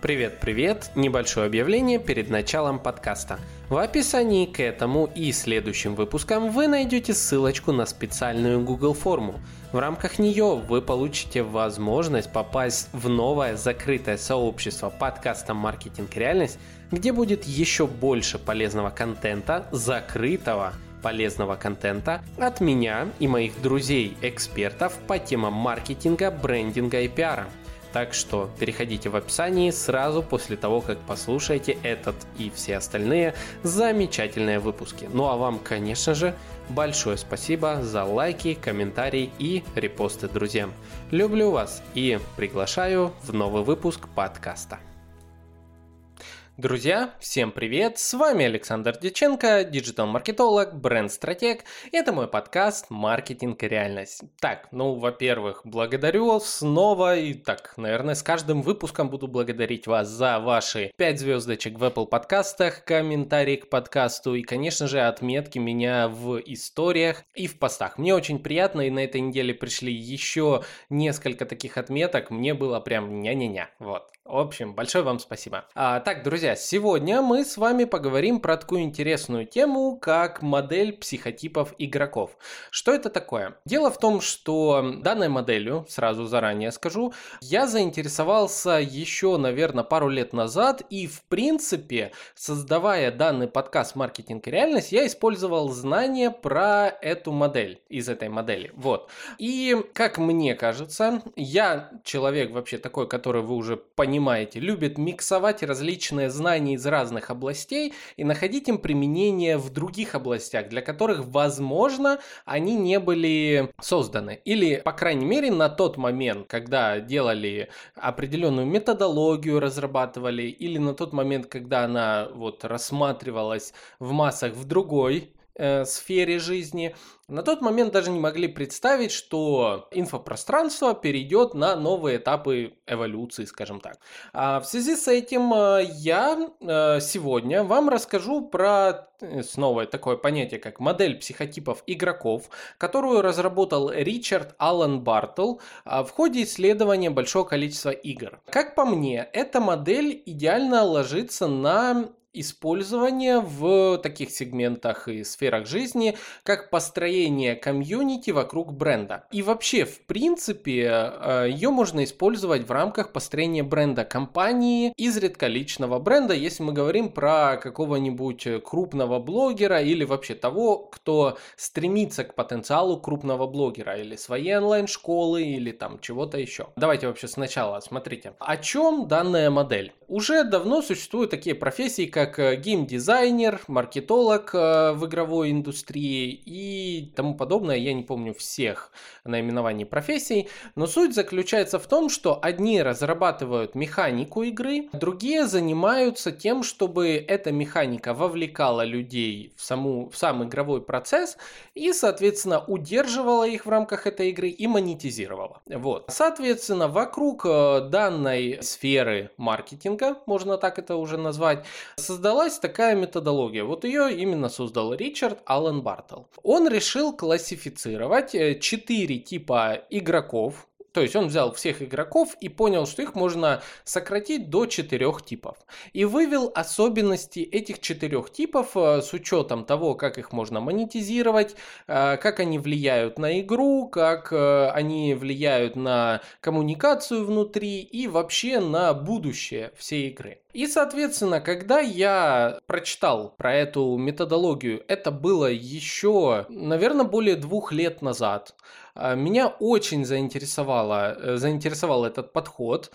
Привет-привет! Небольшое объявление перед началом подкаста. В описании к этому и следующим выпускам вы найдете ссылочку на специальную Google форму. В рамках нее вы получите возможность попасть в новое закрытое сообщество подкаста «Маркетинг реальность», где будет еще больше полезного контента, закрытого, полезного контента от меня и моих друзей-экспертов по темам маркетинга, брендинга и пиара – так что переходите в описании сразу после того, как послушаете этот и все остальные замечательные выпуски. Ну а вам, конечно же, большое спасибо за лайки, комментарии и репосты друзьям. Люблю вас и приглашаю в новый выпуск подкаста. Друзья, всем привет! С вами Александр Диченко, диджитал-маркетолог, бренд-стратег. Это мой подкаст «Маркетинг и реальность». Так, ну, во-первых, благодарю снова и так, наверное, с каждым выпуском буду благодарить вас за ваши 5 звездочек в Apple подкастах, комментарии к подкасту и, конечно же, отметки меня в историях и в постах. Мне очень приятно, и на этой неделе пришли еще несколько таких отметок. Мне было прям ня-ня-ня. Вот. В общем, большое вам спасибо. А, так, друзья, сегодня мы с вами поговорим про такую интересную тему, как модель психотипов игроков. Что это такое? Дело в том, что данной моделью, сразу заранее скажу, я заинтересовался еще, наверное, пару лет назад, и в принципе, создавая данный подкаст «Маркетинг и реальность», я использовал знания про эту модель, из этой модели. Вот. И, как мне кажется, я человек вообще такой, который вы уже понимаете, любит миксовать различные знания из разных областей и находить им применение в других областях, для которых, возможно, они не были созданы. Или, по крайней мере, на тот момент, когда делали определенную методологию, разрабатывали, или на тот момент, когда она вот рассматривалась в массах в другой э, сфере жизни, на тот момент даже не могли представить, что инфопространство перейдет на новые этапы эволюции, скажем так. А в связи с этим э, я э, сегодня вам расскажу про э, снова такое понятие, как модель психотипов игроков, которую разработал Ричард Аллен Бартл в ходе исследования большого количества игр. Как по мне, эта модель идеально ложится на использование в таких сегментах и сферах жизни, как построение комьюнити вокруг бренда. И вообще, в принципе, э, ее можно использовать в рамках построения бренда компании, изредка личного бренда, если мы говорим про какого-нибудь крупного блогера или вообще того, кто стремится к потенциалу крупного блогера или своей онлайн-школы или там чего-то еще. Давайте вообще сначала смотрите. О чем данная модель? Уже давно существуют такие профессии, как э, геймдизайнер, маркетолог э, в игровой индустрии и тому подобное. Я не помню всех наименований профессий, но суть заключается в том, что одни разрабатывают механику игры, другие занимаются тем, чтобы эта механика вовлекала людей в, саму, в сам игровой процесс и, соответственно, удерживала их в рамках этой игры и монетизировала. Вот. Соответственно, вокруг э, данной сферы маркетинга, можно так это уже назвать, создалась такая методология. Вот ее именно создал Ричард Аллен Бартл. Он решил классифицировать э, четыре типа игроков, то есть он взял всех игроков и понял, что их можно сократить до четырех типов. И вывел особенности этих четырех типов э, с учетом того, как их можно монетизировать, э, как они влияют на игру, как э, они влияют на коммуникацию внутри и вообще на будущее всей игры. И, соответственно, когда я прочитал про эту методологию, это было еще, наверное, более двух лет назад. А, меня очень заинтересовало, э, заинтересовал этот подход.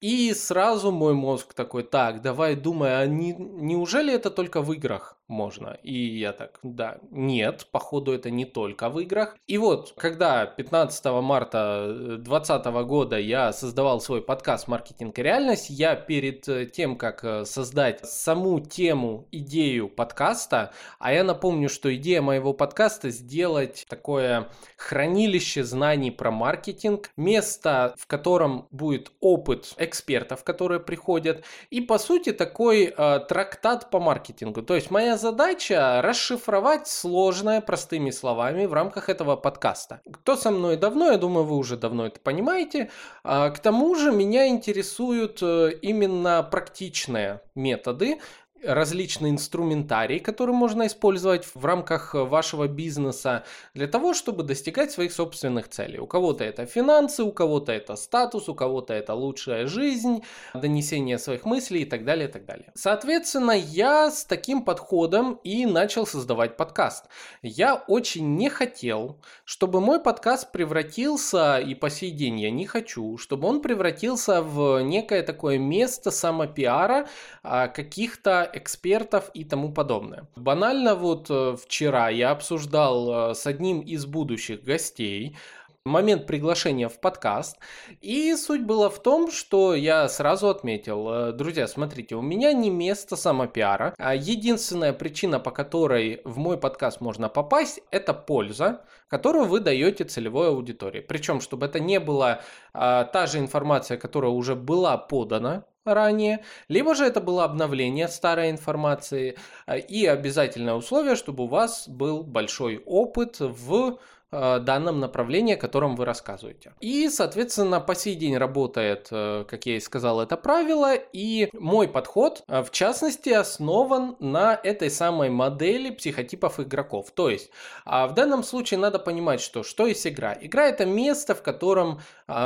И сразу мой мозг такой, так, давай думай, а не, неужели это только в играх? Можно. И я так, да, нет, походу это не только в играх. И вот, когда 15 марта 2020 года я создавал свой подкаст «Маркетинг и реальность», я перед э, тем, как э, создать саму тему, идею подкаста, а я напомню, что идея моего подкаста сделать такое хранилище знаний про маркетинг, место, в котором будет опыт экспертов, которые приходят, и по сути такой э, трактат по маркетингу. То есть моя задача расшифровать сложное простыми словами в рамках этого подкаста. Кто со мной давно, я думаю, вы уже давно это понимаете. А, к тому же меня интересуют э, именно практичные методы, различный инструментарий, который можно использовать в рамках вашего бизнеса для того, чтобы достигать своих собственных целей. У кого-то это финансы, у кого-то это статус, у кого-то это лучшая жизнь, донесение своих мыслей и так далее, и так далее. Соответственно, я с таким подходом и начал создавать подкаст. Я очень не хотел, чтобы мой подкаст превратился, и по сей день я не хочу, чтобы он превратился в некое такое место самопиара а, каких-то экспертов и тому подобное. Банально вот э, вчера я обсуждал э, с одним из будущих гостей момент приглашения в подкаст. И суть была в том, что я сразу отметил, э, друзья, смотрите, у меня не место самопиара. А единственная причина, по которой в мой подкаст можно попасть, это польза, которую вы даете целевой аудитории. Причем, чтобы это не была а, та же информация, которая уже была подана ранее, либо же это было обновление старой информации э, и обязательное условие, чтобы у вас был большой опыт в э, данном направлении, о котором вы рассказываете. И, соответственно, по сей день работает, э, как я и сказал, это правило, и мой подход, в частности, основан на этой самой модели психотипов игроков. То есть, а в данном случае надо понимать, что что есть игра. Игра это место, в котором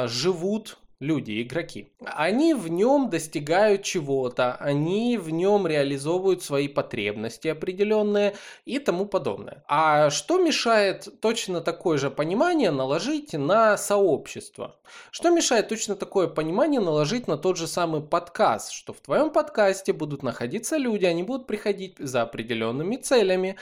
живут люди, игроки. Они в нем достигают чего-то, они в нем реализовывают свои потребности определенные и тому подобное. А что мешает точно такое же понимание наложить на сообщество? Что мешает точно такое понимание наложить на тот же самый подкаст, что в твоем подкасте будут находиться люди, они будут приходить за определенными целями,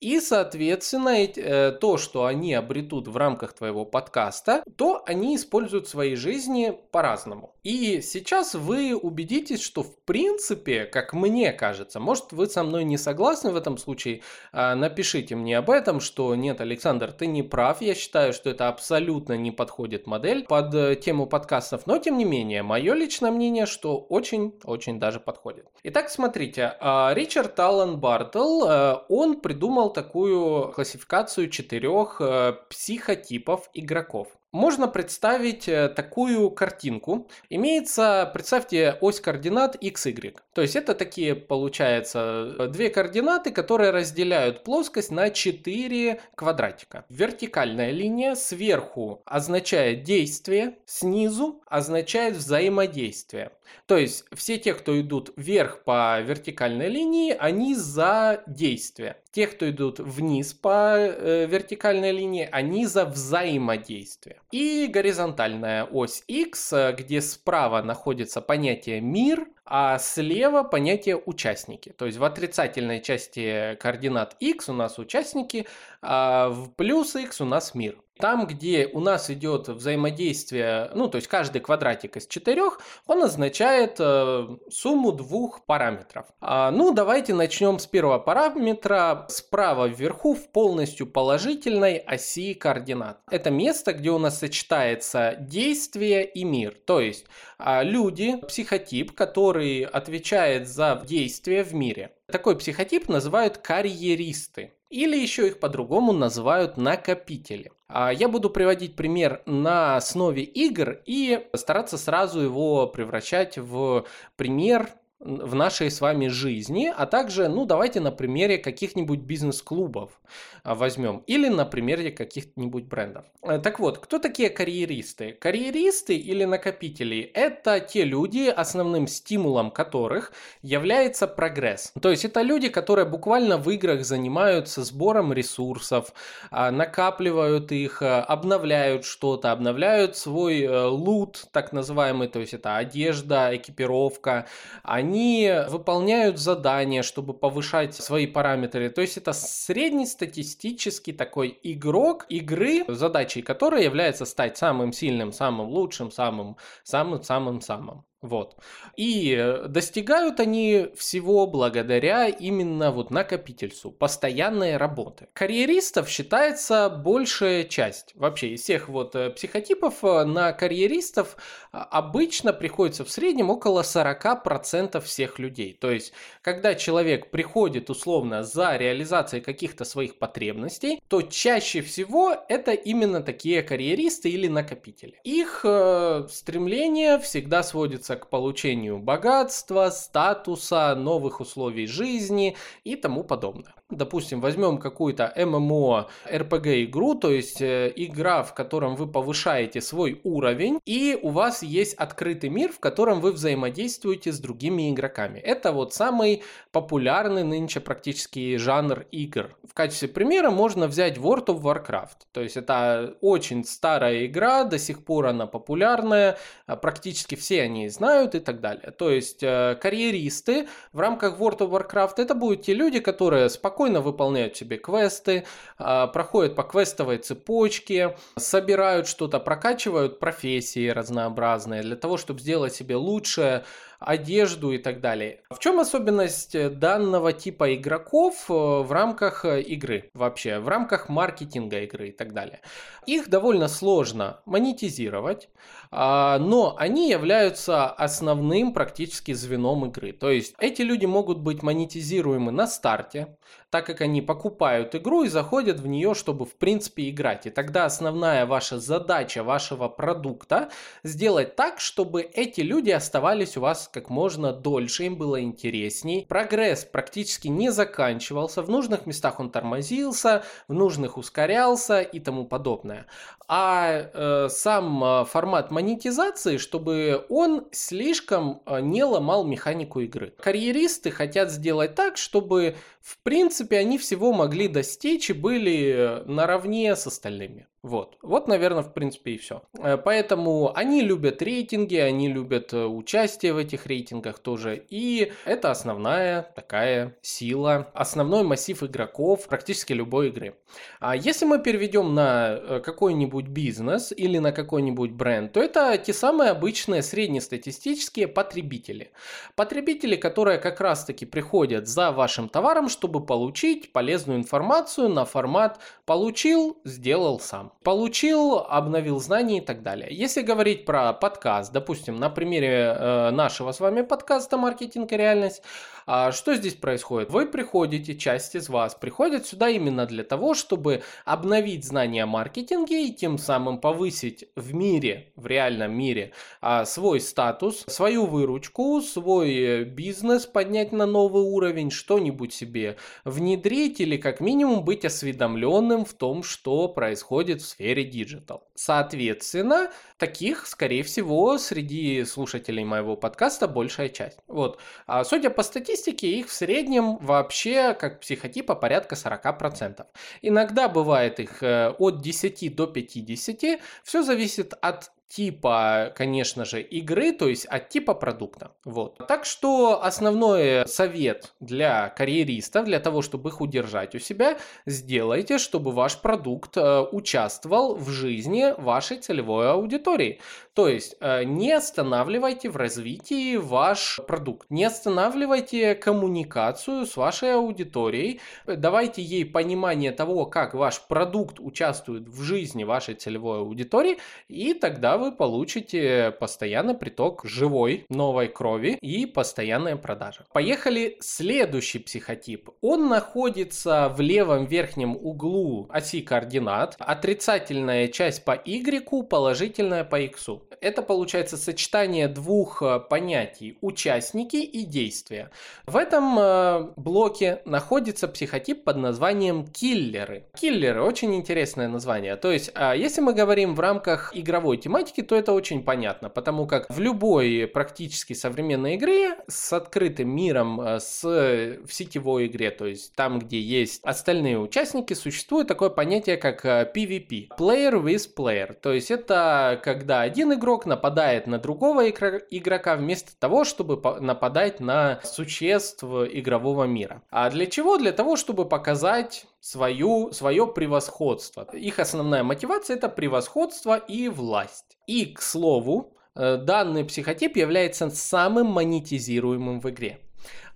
и, соответственно, э, то, что они обретут в рамках твоего подкаста, то они используют в своей жизни по-разному. И сейчас вы убедитесь, что в принципе, как мне кажется, может вы со мной не согласны в этом случае, а, напишите мне об этом, что нет, Александр, ты не прав, я считаю, что это абсолютно не подходит модель под э, тему подкастов, но тем не менее, мое личное мнение, что очень-очень даже подходит. Итак, смотрите, а, Ричард Аллен Бартл, э, он придумал такую классификацию четырех э, психотипов игроков можно представить э, такую картинку. Имеется, представьте, ось координат x, y. То есть это такие, получается, э, две координаты, которые разделяют плоскость на 4 квадратика. Вертикальная линия сверху означает действие, снизу означает взаимодействие. То есть все те, кто идут вверх по вертикальной линии, они за действие. Те, кто идут вниз по э, вертикальной линии, они за взаимодействие. И горизонтальная ось X, э, где справа находится понятие мир, а слева понятие участники. То есть в отрицательной части координат x у нас участники, а в плюс x у нас мир. Там, где у нас идет взаимодействие, ну, то есть каждый квадратик из четырех, он означает э, сумму двух параметров. А, ну, давайте начнем с первого параметра. Справа вверху в полностью положительной оси координат. Это место, где у нас сочетается действие и мир. То есть люди, психотип, который отвечает за действие в мире. Такой психотип называют карьеристы. Или еще их по-другому называют накопители. А я буду приводить пример на основе игр и стараться сразу его превращать в пример в нашей с вами жизни, а также, ну, давайте на примере каких-нибудь бизнес-клубов а, возьмем или на примере каких-нибудь брендов. Э, так вот, кто такие карьеристы? Карьеристы или накопители – это те люди, основным стимулом которых является прогресс. То есть это люди, которые буквально в играх занимаются сбором ресурсов, а, накапливают их, а, обновляют что-то, обновляют свой э, лут, так называемый, то есть это одежда, экипировка, они они выполняют задания, чтобы повышать свои параметры. То есть это среднестатистический такой игрок игры, задачей которой является стать самым сильным, самым лучшим, самым, самым, самым, самым. Вот. И э, достигают они всего благодаря именно вот накопительству, постоянной работы. Карьеристов считается большая часть. Вообще из всех вот э, психотипов э, на карьеристов а, обычно приходится в среднем около 40% всех людей. То есть, когда человек приходит условно за реализацией каких-то своих потребностей, то чаще всего это именно такие карьеристы или накопители. Их э, стремление всегда сводится стремится к получению богатства, статуса, новых условий жизни и тому подобное. Допустим, возьмем какую-то ММО RPG игру, то есть э, игра, в котором вы повышаете свой уровень, и у вас есть открытый мир, в котором вы взаимодействуете с другими игроками. Это вот самый популярный нынче практически жанр игр. В качестве примера можно взять World of Warcraft. То есть это очень старая игра, до сих пор она популярная, а практически все они знают и так далее. То есть э, карьеристы в рамках World of Warcraft это будут те люди, которые спокойно спокойно выполняют себе квесты, а, проходят по квестовой цепочке, собирают что-то, прокачивают профессии разнообразные для того, чтобы сделать себе лучше, одежду и так далее. В чем особенность э, данного типа игроков э, в рамках э, игры вообще, в рамках маркетинга игры и так далее? Их довольно сложно монетизировать, но они являются основным практически звеном игры. То есть эти люди могут быть монетизируемы на старте, так как они покупают игру и заходят в нее, чтобы в принципе играть. И тогда основная ваша задача вашего продукта сделать так, чтобы эти люди оставались у вас как можно дольше, им было интересней. Прогресс практически не заканчивался, в нужных местах он тормозился, в нужных ускорялся и тому подобное. А э, сам э, формат монетизации, чтобы он слишком э, не ломал механику игры. Карьеристы хотят сделать так, чтобы в принципе они всего могли достичь и были э, наравне с остальными. Вот. Вот, наверное, в принципе и все. Э, поэтому они любят рейтинги, они любят э, участие в этих рейтингах тоже. И это основная такая сила, основной массив игроков практически любой игры. А если мы переведем на э, какой-нибудь бизнес или на какой-нибудь бренд, то это те самые обычные среднестатистические потребители. Потребители, которые как раз-таки приходят за вашим товаром, чтобы получить полезную информацию на формат «получил, сделал сам». Получил, обновил знания и так далее. Если говорить про подкаст, допустим, на примере э, нашего с вами подкаста «Маркетинг и реальность», а что здесь происходит? Вы приходите, часть из вас приходит сюда именно для того, чтобы обновить знания о маркетинге и тем самым повысить в мире, в реальном мире, а, свой статус, свою выручку, свой э, бизнес поднять на новый уровень, что-нибудь себе внедрить или как минимум быть осведомленным в том, что происходит в сфере digital. Соответственно, таких, скорее всего, среди слушателей моего подкаста большая часть. Вот. А судя по статистике, их в среднем вообще, как психотипа, порядка 40%. Иногда бывает их э, от 10 до 50. Все зависит от типа, конечно же, игры, то есть от типа продукта. Вот. Так что основной совет для карьеристов, для того, чтобы их удержать у себя, сделайте, чтобы ваш продукт э, участвовал в жизни вашей целевой аудитории. То есть э, не останавливайте в развитии ваш продукт, не останавливайте коммуникацию с вашей аудиторией, давайте ей понимание того, как ваш продукт участвует в жизни вашей целевой аудитории, и тогда вы получите постоянный приток живой новой крови и постоянные продажи. Поехали следующий психотип. Он находится в левом верхнем углу оси координат. Отрицательная часть по Y, положительная по X. Это получается сочетание двух э, понятий участники и действия. В этом э, блоке находится психотип под названием киллеры. Киллеры очень интересное название. То есть, а, если мы говорим в рамках игровой тематики, тематики, то это очень понятно, потому как в любой практически современной игре с открытым миром, э, с, в сетевой игре, то есть там, где есть остальные участники, существует такое понятие, как PvP. Э, player with player. То есть это когда один игрок нападает на другого игрока вместо того, чтобы нападать на существ игрового мира. А для чего? Для того, чтобы показать свою, свое превосходство. Их основная мотивация это превосходство и власть. И, к слову, э, данный психотип является самым монетизируемым в игре.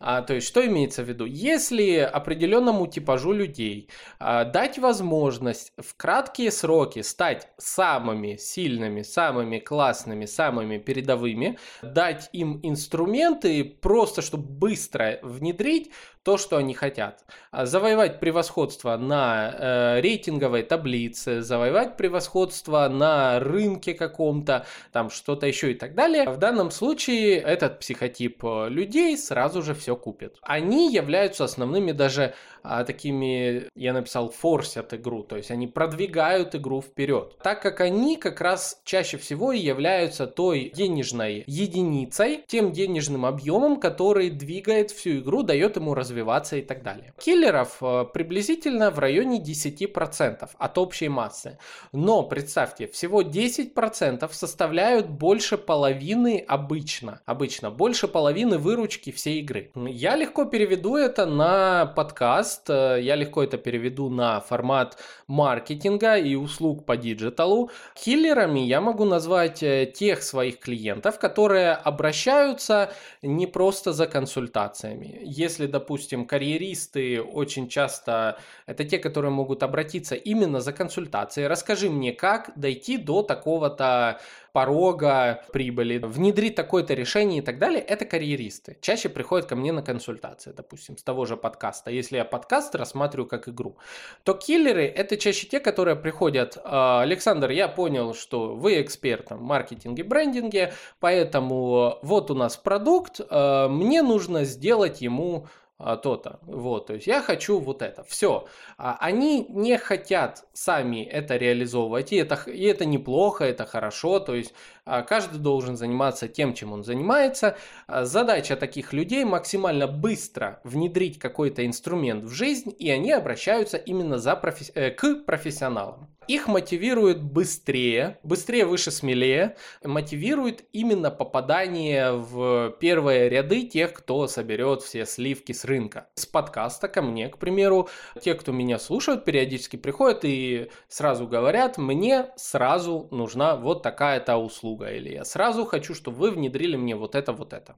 А, то есть, что имеется в виду? Если определенному типажу людей а, дать возможность в краткие сроки стать самыми сильными, самыми классными, самыми передовыми, дать им инструменты просто, чтобы быстро внедрить, то, что они хотят. А завоевать превосходство на э, рейтинговой таблице, завоевать превосходство на рынке каком-то, там что-то еще и так далее. В данном случае этот психотип э, людей сразу же все купит. Они являются основными даже а, такими, я написал, форсят игру, то есть они продвигают игру вперед. Так как они как раз чаще всего и являются той денежной единицей, тем денежным объемом, который двигает всю игру, дает ему развиваться и так далее. Киллеров а, приблизительно в районе 10% от общей массы. Но представьте, всего 10% составляют больше половины обычно. Обычно больше половины выручки всей игры. Я легко переведу это на подкаст подкаст. Э, я легко это переведу на формат маркетинга и услуг по digital у. Киллерами я могу назвать э, тех своих клиентов, которые обращаются не просто за консультациями. Если, допустим, карьеристы очень часто это те, которые могут обратиться именно за консультацией. Расскажи мне, как дойти до такого-то порога прибыли, внедрить такое-то решение и так далее, это карьеристы. Чаще приходят ко мне на консультации, допустим, с того же подкаста. Если я подкаст рассматриваю как игру, то киллеры это чаще те, которые приходят, «А, Александр, я понял, что вы эксперт в маркетинге, брендинге, поэтому вот у нас продукт, а, мне нужно сделать ему то-то. Вот, то есть я хочу вот это. Все. А они не хотят сами это реализовывать, и это, и это неплохо, это хорошо. То есть а, каждый должен заниматься тем, чем он занимается. А, задача таких людей максимально быстро внедрить какой-то инструмент в жизнь, и они обращаются именно за профи- э, к профессионалам. Их мотивирует быстрее, быстрее, выше, смелее, мотивирует именно попадание в первые ряды тех, кто соберет все сливки с рынка. С подкаста ко мне, к примеру, те, кто меня слушают, периодически приходят и сразу говорят, мне сразу нужна вот такая-то услуга, или я сразу хочу, чтобы вы внедрили мне вот это, вот это.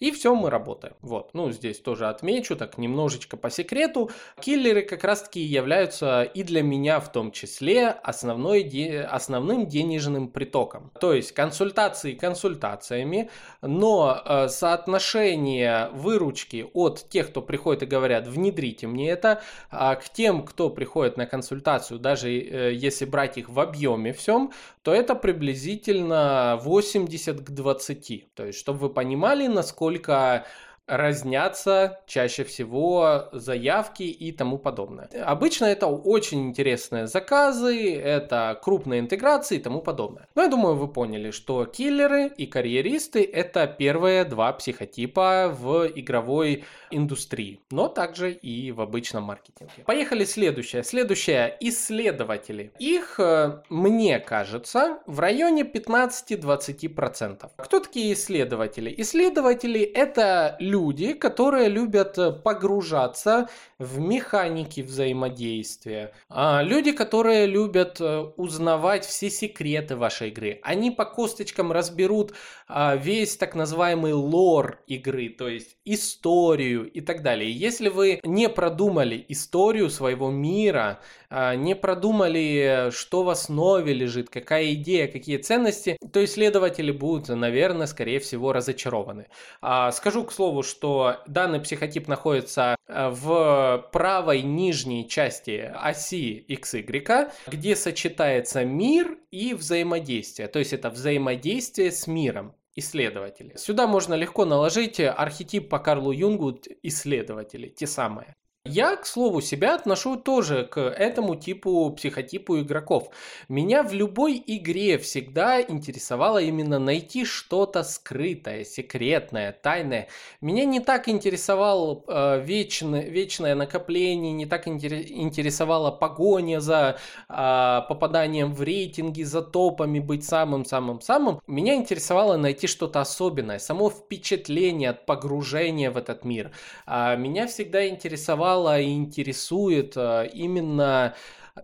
И все, мы работаем. Вот, ну здесь тоже отмечу, так немножечко по секрету, киллеры как раз-таки являются и для меня в том числе основной, основным денежным притоком. То есть консультации консультациями, но э, соотношение выручки от тех, кто приходит и говорят, внедрите мне это, а к тем, кто приходит на консультацию, даже э, если брать их в объеме всем, то это приблизительно 80 к 20. То есть, чтобы вы понимали, насколько разнятся чаще всего заявки и тому подобное. Обычно это очень интересные заказы, это крупные интеграции и тому подобное. Но я думаю, вы поняли, что киллеры и карьеристы это первые два психотипа в игровой индустрии, но также и в обычном маркетинге. Поехали следующее. Следующее исследователи. Их, э, мне кажется, в районе 15-20%. Кто такие исследователи? Исследователи это люди, люди, которые любят э, погружаться в механики взаимодействия. А люди, которые любят э, узнавать все секреты вашей игры. Они по косточкам разберут весь так называемый лор игры, то есть историю и так далее. Если вы не продумали историю своего мира, а, не продумали, что в основе лежит, какая идея, какие ценности, то исследователи будут, наверное, скорее всего разочарованы. А, скажу к слову, что данный психотип находится в правой нижней части оси XY, где сочетается мир и взаимодействие. То есть это взаимодействие с миром исследователи. Сюда можно легко наложить архетип по Карлу Юнгу исследователи, те самые. Я, к слову, себя отношу тоже к этому типу, психотипу игроков. Меня в любой игре всегда интересовало именно найти что-то скрытое, секретное, тайное. Меня не так интересовало э, вечное, вечное накопление, не так интересовала погоня за э, попаданием в рейтинги, за топами, быть самым-самым-самым. Меня интересовало найти что-то особенное, само впечатление от погружения в этот мир. А меня всегда интересовало интересовало и интересует э, именно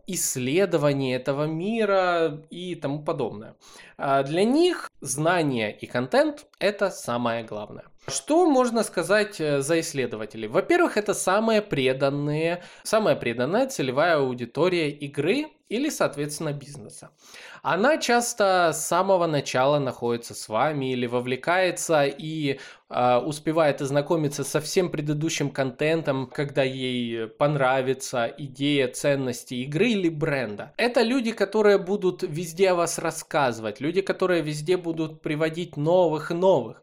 исследований этого мира и тому подобное. А для них знание и контент – это самое главное. Что можно сказать э, за исследователей? Во-первых, это самые преданные, самая преданная целевая аудитория игры или, соответственно, бизнеса. Она часто с самого начала находится с вами или вовлекается и э, успевает ознакомиться со всем предыдущим контентом, когда ей понравится идея ценности игры или бренда. Это люди, которые будут везде о вас рассказывать, люди, которые везде будут приводить новых и новых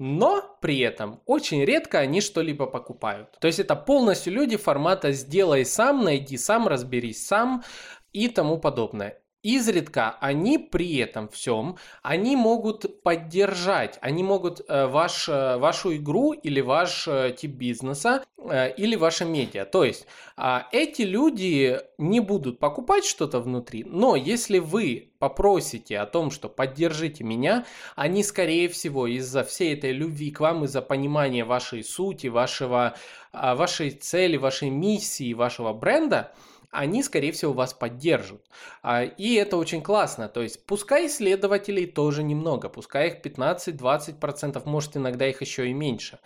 но при этом очень редко они что-либо покупают. То есть это полностью люди формата «сделай сам», «найди сам», «разберись сам» и тому подобное. Изредка они при этом всем, они могут поддержать, они могут э, ваш, э, вашу игру или ваш э, тип бизнеса или ваше медиа. То есть э, эти люди не будут покупать что-то внутри, но если вы попросите о том, что поддержите меня, они скорее всего из-за всей этой любви к вам, из-за понимания вашей сути, вашего, э, вашей цели, вашей миссии, вашего бренда, они, скорее всего, вас поддержат. А, и это очень классно. То есть, пускай исследователей тоже немного, пускай их 15-20%, может иногда их еще и меньше.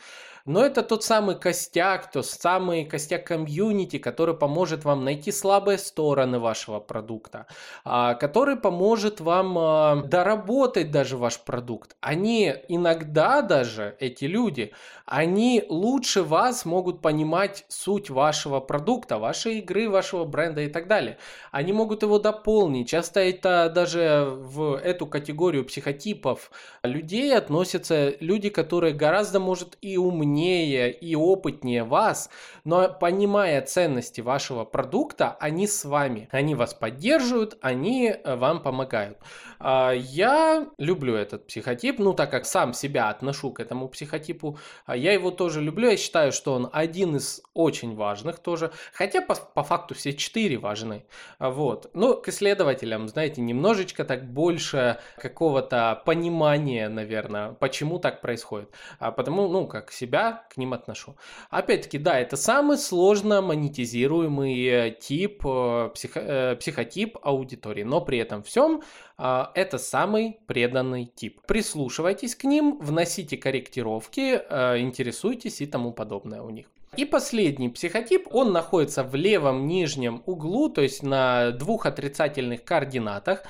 Но это тот самый костяк, тот самый костяк комьюнити, который поможет вам найти слабые стороны вашего продукта, а, который поможет вам а, доработать даже ваш продукт. Они иногда даже, эти люди, они лучше вас могут понимать суть вашего продукта, вашей игры, вашего бренда и так далее. Они могут его дополнить. Часто это даже в эту категорию психотипов людей относятся люди, которые гораздо, может, и умнее умнее и опытнее вас, но понимая ценности вашего продукта, они с вами. Они вас поддерживают, они э, вам помогают. А, я люблю этот психотип, ну так как сам себя отношу к этому психотипу, а, я его тоже люблю, я считаю, что он один из очень важных тоже, хотя по, по факту все четыре важны. А, вот. Но к исследователям, знаете, немножечко так больше какого-то понимания, наверное, почему так происходит. Потому, ну, как себя к ним отношу. Опять-таки, да, это самый сложно монетизируемый э, тип, э, психо, э, психотип аудитории, но при этом всем это самый преданный тип. Прислушивайтесь к ним, вносите корректировки, интересуйтесь и тому подобное у них. И последний психотип, он находится в левом нижнем углу, то есть на двух отрицательных координатах.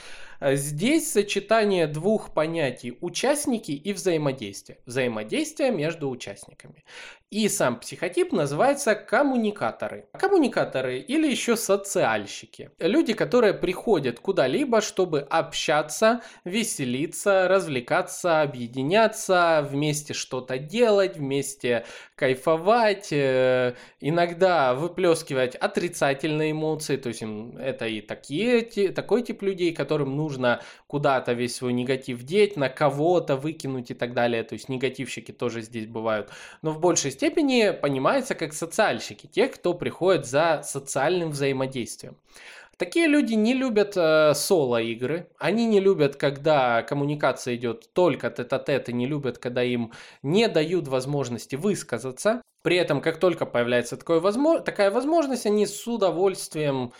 Э, здесь сочетание двух понятий участники и взаимодействие. Взаимодействие между участниками. И сам психотип называется коммуникаторы. Коммуникаторы или еще социальщики. Люди, которые приходят куда-либо, чтобы общаться, веселиться, развлекаться, объединяться, вместе что-то делать, вместе кайфовать, э, иногда выплескивать отрицательные эмоции. То есть это и такие, такой тип людей, которым нужно нужно куда-то весь свой негатив деть, на кого-то выкинуть и так далее. То есть негативщики тоже здесь бывают. Но в большей степени понимается как социальщики, те, кто приходит за социальным взаимодействием. Такие люди не любят э, соло-игры, они не любят, когда коммуникация идет только тет-а-тет, и не любят, когда им не дают возможности высказаться. При этом, как только появляется такое возможно, такая возможность, они с удовольствием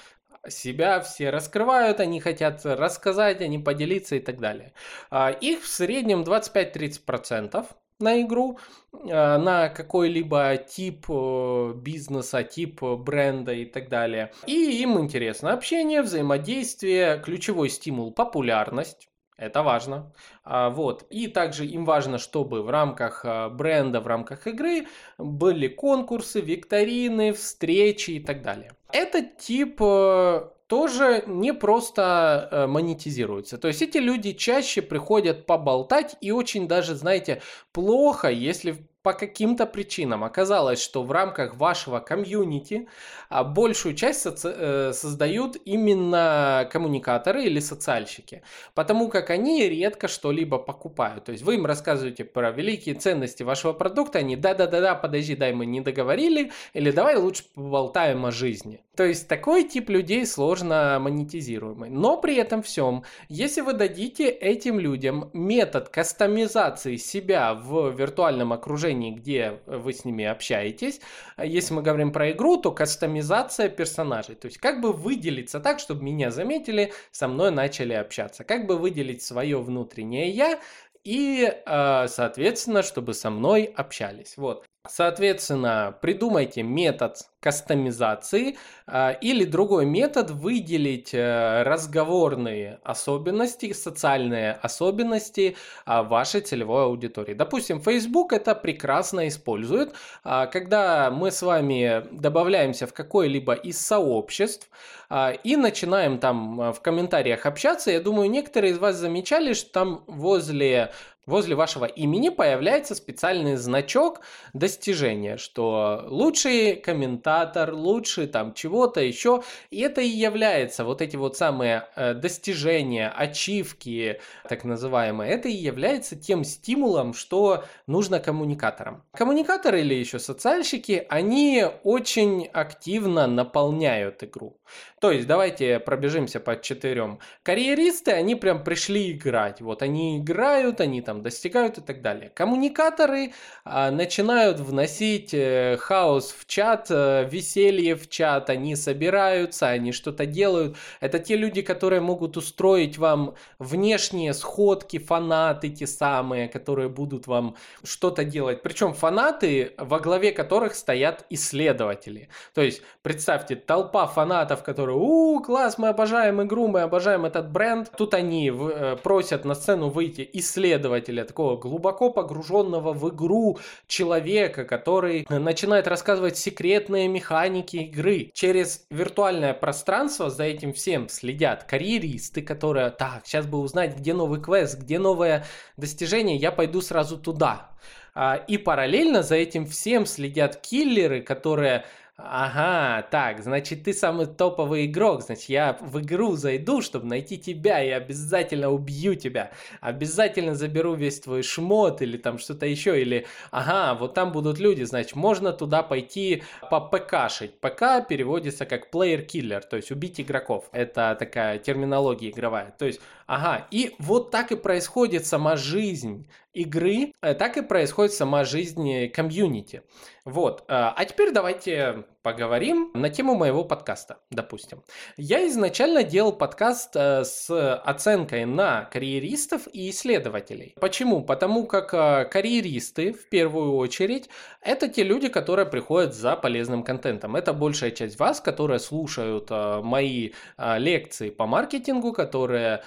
себя все раскрывают, они хотят рассказать, они поделиться и так далее. А, их в среднем 25-30% на игру, а, на какой-либо тип э, бизнеса, тип бренда и так далее. И им интересно общение, взаимодействие, ключевой стимул – популярность. Это важно. А, вот. И также им важно, чтобы в рамках бренда, в рамках игры были конкурсы, викторины, встречи и так далее этот тип э, тоже не просто э, монетизируется. То есть эти люди чаще приходят поболтать и очень даже, знаете, плохо, если по каким-то причинам оказалось, что в рамках вашего комьюнити а, большую часть соци- э, создают именно коммуникаторы или социальщики, потому как они редко что-либо покупают. То есть вы им рассказываете про великие ценности вашего продукта, они да-да-да-да, подожди, дай мы не договорили, или давай лучше поболтаем о жизни. То есть такой тип людей сложно монетизируемый. Но при этом всем, если вы дадите этим людям метод кастомизации себя в виртуальном окружении, приложении, где вы с ними общаетесь. Если мы говорим про игру, то кастомизация персонажей. То есть как бы выделиться так, чтобы меня заметили, со мной начали общаться. Как бы выделить свое внутреннее я и, э, соответственно, чтобы со мной общались. Вот. Соответственно, придумайте метод кастомизации э, или другой метод выделить э, разговорные особенности, социальные особенности э, вашей целевой аудитории. Допустим, Facebook это прекрасно использует, э, когда мы с вами добавляемся в какое-либо из сообществ и начинаем там в комментариях общаться. Я думаю, некоторые из вас замечали, что там возле возле вашего имени появляется специальный значок достижения, что лучший комментатор, лучший там чего-то еще. И это и является вот эти вот самые э, достижения, ачивки, так называемые, это и является тем стимулом, что нужно коммуникаторам. Коммуникаторы или еще социальщики, они очень активно наполняют игру. То есть давайте пробежимся по четырем. Карьеристы, они прям пришли играть. Вот они играют, они там достигают и так далее. Коммуникаторы а, начинают вносить э, хаос в чат, э, веселье в чат, они собираются, они что-то делают. Это те люди, которые могут устроить вам внешние сходки, фанаты те самые, которые будут вам что-то делать. Причем фанаты, во главе которых стоят исследователи. То есть представьте, толпа фанатов, которые у, класс, мы обожаем игру, мы обожаем этот бренд. Тут они в, э, просят на сцену выйти исследователя, такого глубоко погруженного в игру человека, который начинает рассказывать секретные механики игры. Через виртуальное пространство за этим всем следят карьеристы, которые, так, сейчас бы узнать, где новый квест, где новое достижение, я пойду сразу туда. А, и параллельно за этим всем следят киллеры, которые Ага, так, значит, ты самый топовый игрок, значит, я в игру зайду, чтобы найти тебя, и обязательно убью тебя, обязательно заберу весь твой шмот или там что-то еще, или, ага, вот там будут люди, значит, можно туда пойти по ПКшить. ПК переводится как player killer, то есть убить игроков. Это такая терминология игровая. То есть, ага, и вот так и происходит сама жизнь игры, э, так и происходит сама жизнь комьюнити. Вот, э, а теперь давайте поговорим на тему моего подкаста, допустим. Я изначально делал подкаст э, с оценкой на карьеристов и исследователей. Почему? Потому как э, карьеристы, в первую очередь, это те люди, которые приходят за полезным контентом. Это большая часть вас, которые слушают э, мои лекции по маркетингу, которые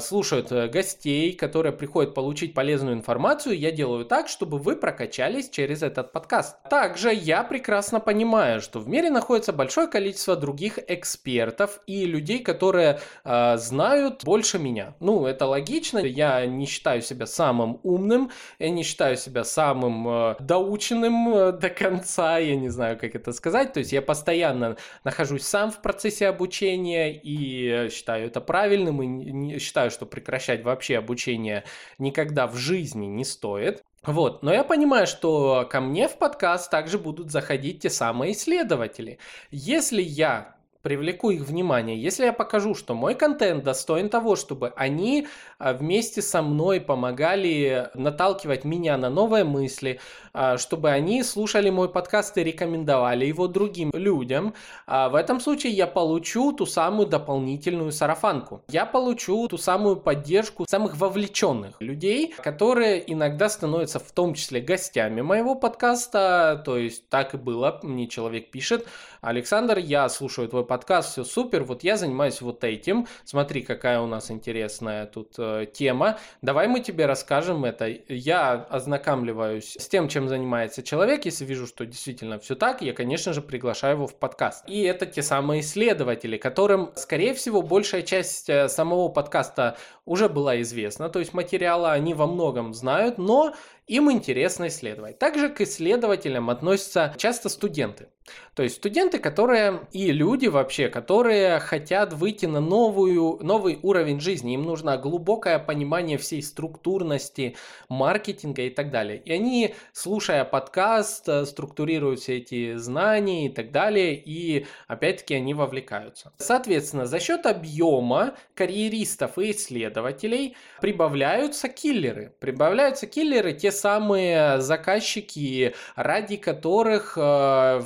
слушают гостей, которые приходят получить полезную информацию. Я делаю так, чтобы вы прокачались через этот подкаст. Также я прекрасно понимаю, что что в мире находится большое количество других экспертов и людей, которые э, знают больше меня. Ну, это логично. Я не считаю себя самым умным, я не считаю себя самым э, доученным э, до конца, я не знаю, как это сказать. То есть я постоянно нахожусь сам в процессе обучения и считаю это правильным, и не, считаю, что прекращать вообще обучение никогда в жизни не стоит. Вот, но я понимаю, что ко мне в подкаст также будут заходить те самые исследователи. Если я привлеку их внимание, если я покажу, что мой контент достоин того, чтобы они вместе со мной помогали наталкивать меня на новые мысли, а, чтобы они слушали мой подкаст и рекомендовали его другим людям, а, в этом случае я получу ту самую дополнительную сарафанку. Я получу ту самую поддержку самых вовлеченных людей, которые иногда становятся в том числе гостями моего подкаста, то есть так и было, мне человек пишет, Александр, я слушаю твой подкаст, все супер, вот я занимаюсь вот этим, смотри, какая у нас интересная тут э, тема, давай мы тебе расскажем это. Я ознакомливаюсь с тем, чем занимается человек, если вижу, что действительно все так, я, конечно же, приглашаю его в подкаст. И это те самые исследователи, которым, скорее всего, большая часть э, самого подкаста уже была известна, то есть материала они во многом знают, но им интересно исследовать. Также к исследователям относятся часто студенты. То есть студенты, которые и люди вообще, которые хотят выйти на новую, новый уровень жизни. Им нужно глубокое понимание всей структурности маркетинга и так далее. И они, слушая подкаст, э, структурируют все эти знания и так далее. И опять-таки они вовлекаются. Соответственно, за счет объема карьеристов и исследователей прибавляются киллеры. Прибавляются киллеры, те самые заказчики, ради которых э,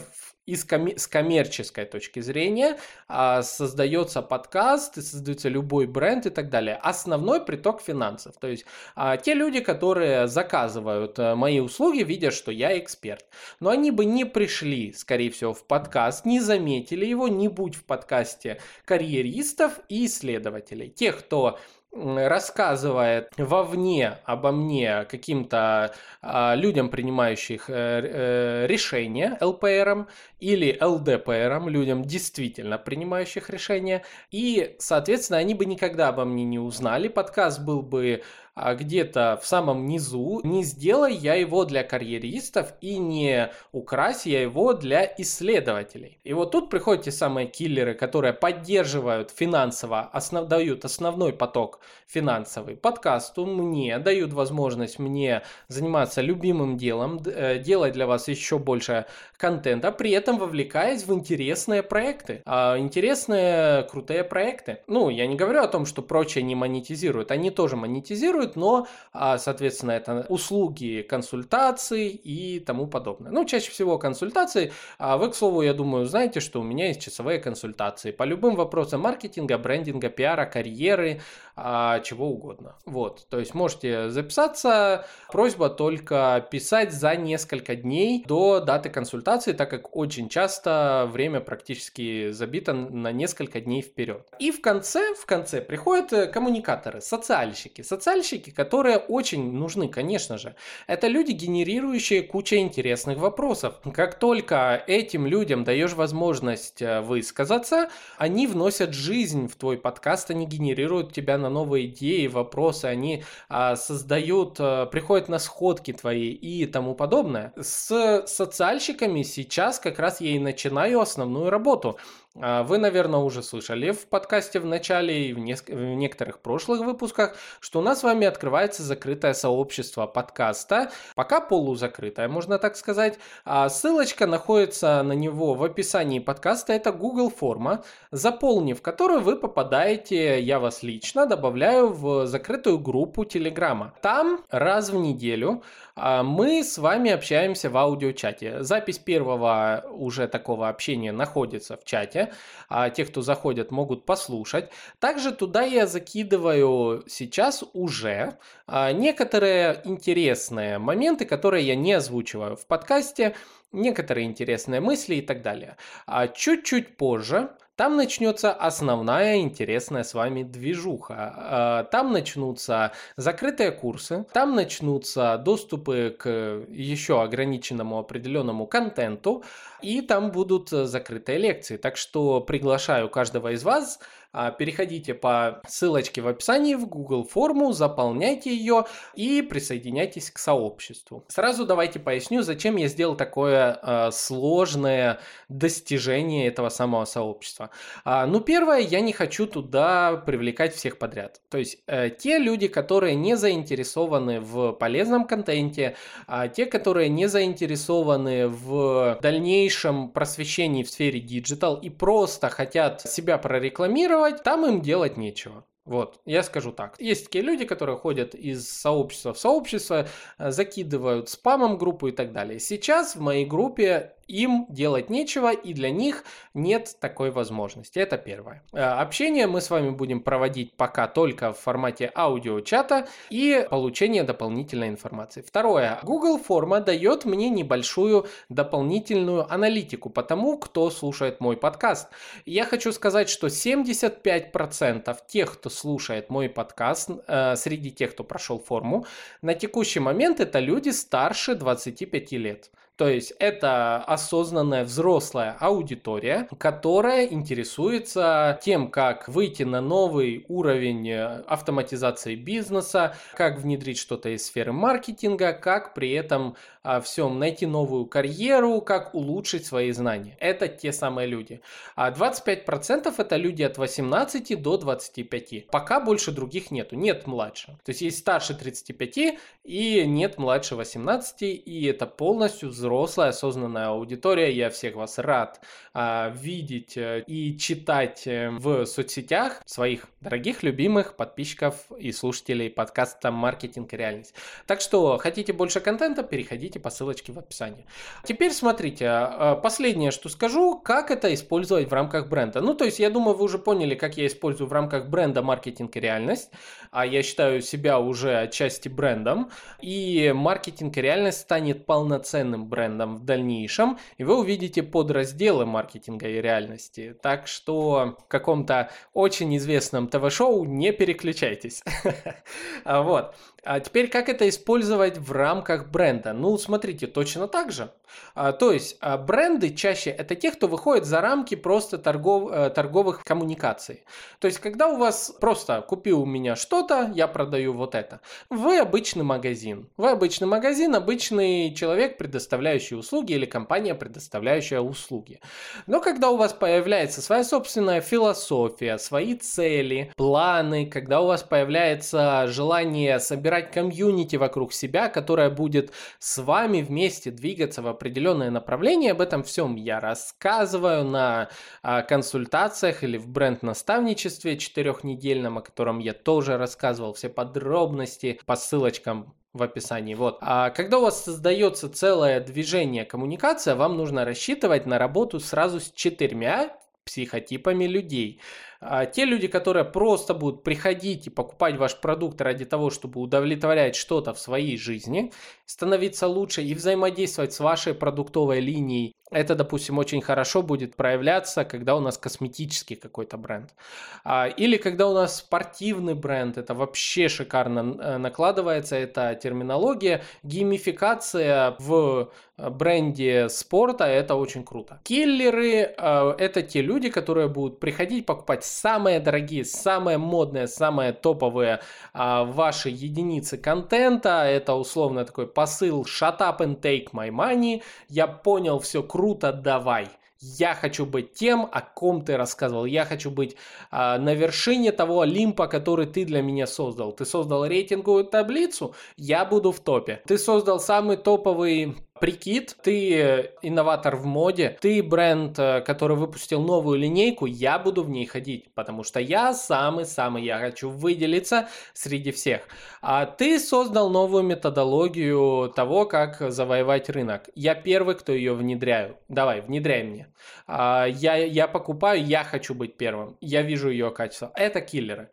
и с, ком- с коммерческой точки зрения а, создается подкаст, и создается любой бренд и так далее. Основной приток финансов. То есть а, те люди, которые заказывают а, мои услуги, видят, что я эксперт. Но они бы не пришли, скорее всего, в подкаст, не заметили его, не будь в подкасте карьеристов и исследователей. Тех, кто рассказывает вовне обо мне каким-то а, людям, принимающих э, э, решения ЛПРом или ЛДПРом, людям действительно принимающих решения, и, соответственно, они бы никогда обо мне не узнали, подкаст был бы а где-то в самом низу, не сделай я его для карьеристов и не укрась я его для исследователей. И вот тут приходят те самые киллеры, которые поддерживают финансово, основ, дают основной поток финансовый подкасту, мне дают возможность мне заниматься любимым делом, э, делать для вас еще больше контента, при этом вовлекаясь в интересные проекты, а интересные крутые проекты. Ну, я не говорю о том, что прочие не монетизируют, они тоже монетизируют, но, а, соответственно, это услуги консультаций и тому подобное. Ну, чаще всего консультации. А вы, к слову, я думаю, знаете, что у меня есть часовые консультации по любым вопросам маркетинга, брендинга, пиара, карьеры, а, чего угодно. Вот, то есть можете записаться. Просьба только писать за несколько дней до даты консультации, так как очень часто время практически забито на несколько дней вперед. И в конце, в конце приходят э, коммуникаторы, социальщики. Социальщики, которые очень нужны, конечно же. Это люди, генерирующие кучу интересных вопросов. Как только этим людям даешь возможность э, высказаться, они вносят жизнь в твой подкаст, они генерируют тебя на новые идеи, вопросы, они а, создают, а, приходят на сходки твои и тому подобное. С социальщиками сейчас как раз я и начинаю основную работу. А, вы, наверное, уже слышали в подкасте в начале и в, неск- в некоторых прошлых выпусках, что у нас с вами открывается закрытое сообщество подкаста, пока полузакрытое, можно так сказать. А ссылочка находится на него в описании подкаста. Это Google форма, заполнив которую вы попадаете, я вас лично добавляю в закрытую группу Телеграма. Там раз в неделю а, мы с вами общаемся в аудиочате. Запись первого уже такого общения находится в чате. А те, кто заходят, могут послушать. Также туда я закидываю сейчас уже а, некоторые интересные моменты, которые я не озвучиваю в подкасте, некоторые интересные мысли и так далее. А чуть-чуть позже там начнется основная интересная с вами движуха. А, там начнутся закрытые курсы, там начнутся доступы к еще ограниченному определенному контенту, и там будут закрытые лекции. Так что приглашаю каждого из вас переходите по ссылочке в описании в Google форму, заполняйте ее и присоединяйтесь к сообществу. Сразу давайте поясню, зачем я сделал такое э, сложное достижение этого самого сообщества. А, ну, первое, я не хочу туда привлекать всех подряд. То есть э, те люди, которые не заинтересованы в полезном контенте, а те, которые не заинтересованы в дальнейшем просвещении в сфере digital и просто хотят себя прорекламировать, делать, там им делать нечего. Вот, я скажу так. Есть такие люди, которые ходят из сообщества в сообщество, э, закидывают спамом группу и так далее. Сейчас в моей группе им делать нечего, и для них нет такой возможности. Это первое. Э, общение мы с вами будем проводить пока только в формате аудиочата и получение дополнительной информации. Второе. Google форма дает мне небольшую дополнительную аналитику по тому, кто слушает мой подкаст. Я хочу сказать, что 75% тех, кто слушает мой подкаст, э, среди тех, кто прошел форму, на текущий момент это люди старше 25 лет. То есть это осознанная взрослая аудитория, которая интересуется тем, как выйти на новый уровень э, автоматизации бизнеса, как внедрить что-то из сферы маркетинга, как при этом а, всем найти новую карьеру, как улучшить свои знания. Это те самые люди. А 25% это люди от 18 до 25. Пока больше других нету. Нет младше. То есть есть старше 35 и нет младше 18, и это полностью взрослые взрослая, осознанная аудитория. Я всех вас рад а, видеть э, и читать э, в соцсетях своих дорогих, любимых подписчиков и слушателей подкаста «Маркетинг и реальность». Так что, хотите больше контента, переходите по ссылочке в описании. Теперь смотрите, а, последнее, что скажу, как это использовать в рамках бренда. Ну, то есть, я думаю, вы уже поняли, как я использую в рамках бренда «Маркетинг и реальность». А я считаю себя уже отчасти брендом. И «Маркетинг и реальность» станет полноценным брендом в дальнейшем. И вы увидите подразделы маркетинга и реальности. Так что в каком-то очень известном ТВ-шоу не переключайтесь. Вот. А теперь как это использовать в рамках бренда? Ну, смотрите, точно так же. А, то есть а, бренды чаще это те, кто выходит за рамки просто торгов, а, торговых коммуникаций. То есть когда у вас просто купил у меня что-то, я продаю вот это. Вы обычный магазин. Вы обычный магазин, обычный человек, предоставляющий услуги или компания, предоставляющая услуги. Но когда у вас появляется своя собственная философия, свои цели, планы, когда у вас появляется желание собирать комьюнити вокруг себя, которая будет с вами вместе двигаться в определенное направление. Об этом всем я рассказываю на а, консультациях или в бренд-наставничестве четырехнедельном, о котором я тоже рассказывал. Все подробности по ссылочкам в описании. Вот. А когда у вас создается целое движение коммуникация, вам нужно рассчитывать на работу сразу с четырьмя психотипами людей. А те люди, которые просто будут приходить и покупать ваш продукт ради того, чтобы удовлетворять что-то в своей жизни, становиться лучше и взаимодействовать с вашей продуктовой линией, это, допустим, очень хорошо будет проявляться, когда у нас косметический какой-то бренд. А, или когда у нас спортивный бренд, это вообще шикарно э, накладывается, это терминология, геймификация в э, бренде спорта, это очень круто. Киллеры э, это те люди, которые будут приходить покупать самые дорогие, самые модные, самые топовые а, ваши единицы контента. Это условно такой посыл shut up and take my money. Я понял все круто, давай. Я хочу быть тем, о ком ты рассказывал. Я хочу быть а, на вершине того Олимпа, который ты для меня создал. Ты создал рейтинговую таблицу, я буду в топе. Ты создал самый топовый прикид, ты инноватор в моде, ты бренд, э, который выпустил новую линейку, я буду в ней ходить, потому что я самый-самый, я хочу выделиться среди всех. А ты создал новую методологию того, как завоевать рынок. Я первый, кто ее внедряю. Давай, внедряй мне. А, я, я покупаю, я хочу быть первым. Я вижу ее качество. Это киллеры.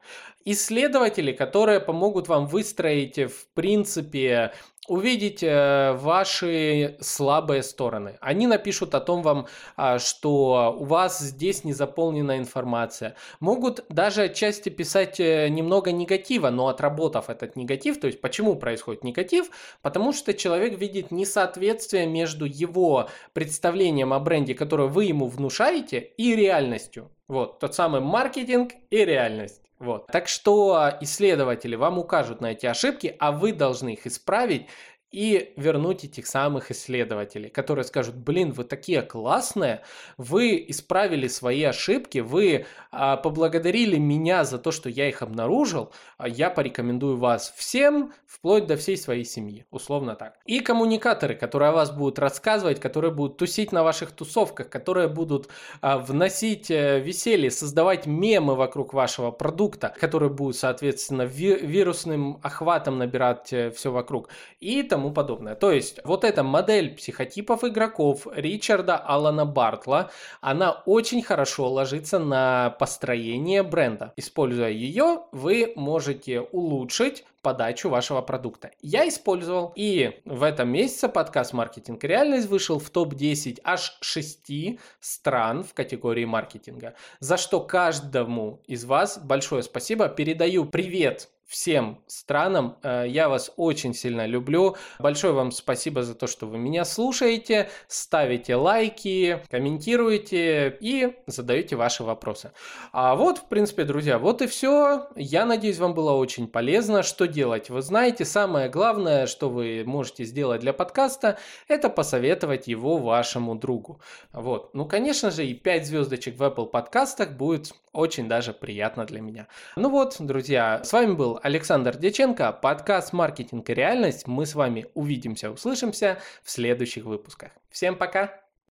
Исследователи, которые помогут вам выстроить, в принципе, увидеть э, ваши слабые стороны. Они напишут о том вам, а, что у вас здесь не заполнена информация. Могут даже отчасти писать э, немного негатива, но отработав этот негатив, то есть почему происходит негатив? Потому что человек видит несоответствие между его представлением о бренде, которое вы ему внушаете, и реальностью. Вот, тот самый маркетинг и реальность. Вот. Так что исследователи вам укажут на эти ошибки, а вы должны их исправить и вернуть этих самых исследователей, которые скажут, блин, вы такие классные, вы исправили свои ошибки, вы а, поблагодарили меня за то, что я их обнаружил, а я порекомендую вас всем, вплоть до всей своей семьи, условно так. И коммуникаторы, которые о вас будут рассказывать, которые будут тусить на ваших тусовках, которые будут а, вносить а, веселье, создавать мемы вокруг вашего продукта, которые будут, соответственно, ви- вирусным охватом набирать а, э, все вокруг. И там тому подобное. То есть вот эта модель психотипов игроков Ричарда Алана Бартла, она очень хорошо ложится на построение бренда. Используя ее, вы можете улучшить подачу вашего продукта. Я использовал, и в этом месяце подкаст «Маркетинг реальность» вышел в топ-10 аж 6 стран в категории маркетинга, за что каждому из вас большое спасибо. Передаю привет всем странам. Э, я вас очень сильно люблю. Большое вам спасибо за то, что вы меня слушаете, ставите лайки, комментируете и задаете ваши вопросы. А вот, в принципе, друзья, вот и все. Я надеюсь, вам было очень полезно. Что делать? Вы знаете, самое главное, что вы можете сделать для подкаста, это посоветовать его вашему другу. Вот. Ну, конечно же, и 5 звездочек в Apple подкастах будет очень даже приятно для меня. Ну вот, друзья, с вами был Александр Деченко, подкаст «Маркетинг и реальность». Мы с вами увидимся, услышимся в следующих выпусках. Всем пока!